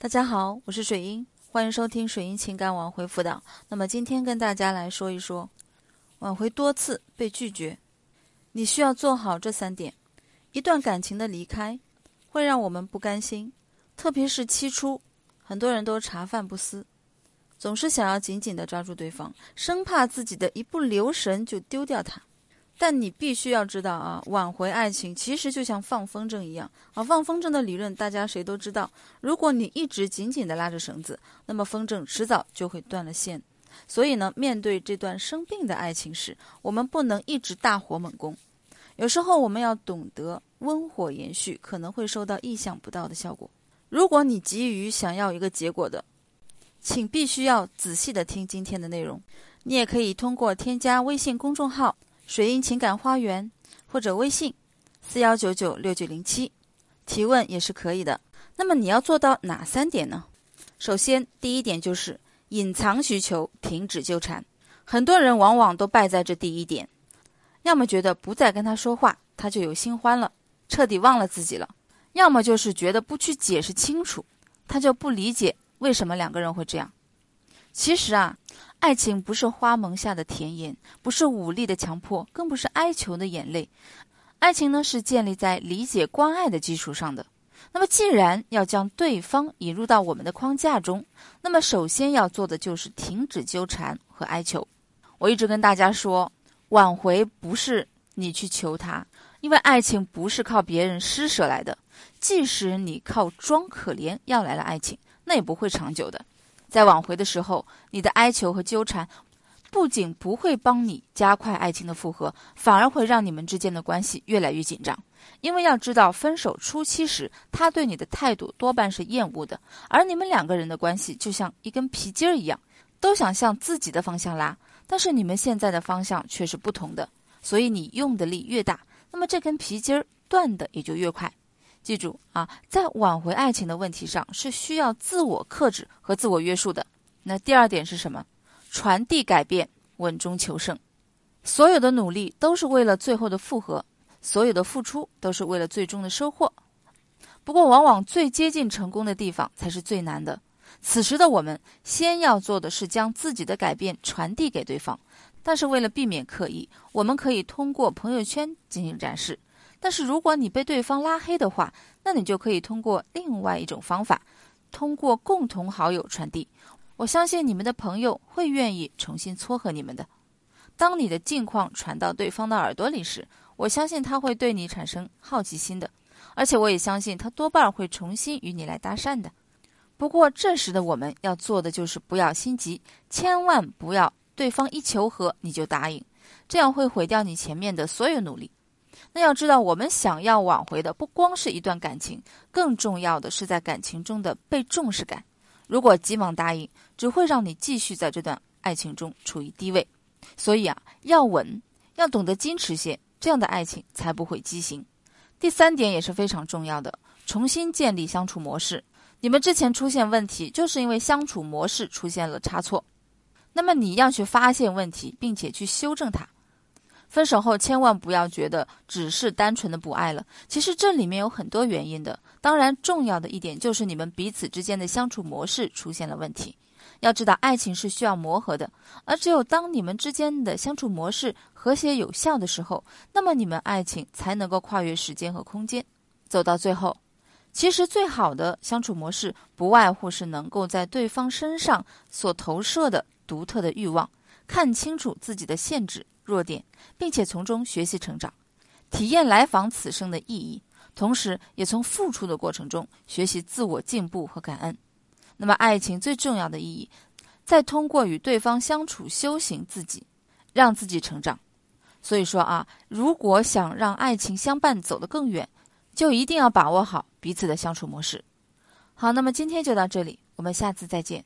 大家好，我是水英，欢迎收听水英情感挽回辅导。那么今天跟大家来说一说，挽回多次被拒绝，你需要做好这三点。一段感情的离开会让我们不甘心，特别是期初，很多人都茶饭不思，总是想要紧紧的抓住对方，生怕自己的一不留神就丢掉他。但你必须要知道啊，挽回爱情其实就像放风筝一样啊。放风筝的理论大家谁都知道，如果你一直紧紧地拉着绳子，那么风筝迟早就会断了线。所以呢，面对这段生病的爱情时，我们不能一直大火猛攻，有时候我们要懂得温火延续，可能会收到意想不到的效果。如果你急于想要一个结果的，请必须要仔细的听今天的内容。你也可以通过添加微信公众号。水印情感花园或者微信四幺九九六九零七提问也是可以的。那么你要做到哪三点呢？首先，第一点就是隐藏需求，停止纠缠。很多人往往都败在这第一点，要么觉得不再跟他说话，他就有新欢了，彻底忘了自己了；要么就是觉得不去解释清楚，他就不理解为什么两个人会这样。其实啊。爱情不是花蒙下的甜言，不是武力的强迫，更不是哀求的眼泪。爱情呢，是建立在理解、关爱的基础上的。那么，既然要将对方引入到我们的框架中，那么首先要做的就是停止纠缠和哀求。我一直跟大家说，挽回不是你去求他，因为爱情不是靠别人施舍来的。即使你靠装可怜要来了爱情，那也不会长久的。在挽回的时候，你的哀求和纠缠，不仅不会帮你加快爱情的复合，反而会让你们之间的关系越来越紧张。因为要知道，分手初期时，他对你的态度多半是厌恶的，而你们两个人的关系就像一根皮筋儿一样，都想向自己的方向拉，但是你们现在的方向却是不同的，所以你用的力越大，那么这根皮筋儿断的也就越快。记住啊，在挽回爱情的问题上是需要自我克制和自我约束的。那第二点是什么？传递改变，稳中求胜。所有的努力都是为了最后的复合，所有的付出都是为了最终的收获。不过，往往最接近成功的地方才是最难的。此时的我们，先要做的是将自己的改变传递给对方。但是，为了避免刻意，我们可以通过朋友圈进行展示。但是如果你被对方拉黑的话，那你就可以通过另外一种方法，通过共同好友传递。我相信你们的朋友会愿意重新撮合你们的。当你的近况传到对方的耳朵里时，我相信他会对你产生好奇心的，而且我也相信他多半会重新与你来搭讪的。不过这时的我们要做的就是不要心急，千万不要对方一求和你就答应，这样会毁掉你前面的所有努力。那要知道，我们想要挽回的不光是一段感情，更重要的是在感情中的被重视感。如果急忙答应，只会让你继续在这段爱情中处于低位。所以啊，要稳，要懂得矜持些，这样的爱情才不会畸形。第三点也是非常重要的，重新建立相处模式。你们之前出现问题，就是因为相处模式出现了差错。那么你要去发现问题，并且去修正它。分手后千万不要觉得只是单纯的不爱了，其实这里面有很多原因的。当然，重要的一点就是你们彼此之间的相处模式出现了问题。要知道，爱情是需要磨合的，而只有当你们之间的相处模式和谐有效的时候，那么你们爱情才能够跨越时间和空间，走到最后。其实，最好的相处模式不外乎是能够在对方身上所投射的独特的欲望，看清楚自己的限制。弱点，并且从中学习成长，体验来访此生的意义，同时也从付出的过程中学习自我进步和感恩。那么，爱情最重要的意义，在通过与对方相处修行自己，让自己成长。所以说啊，如果想让爱情相伴走得更远，就一定要把握好彼此的相处模式。好，那么今天就到这里，我们下次再见。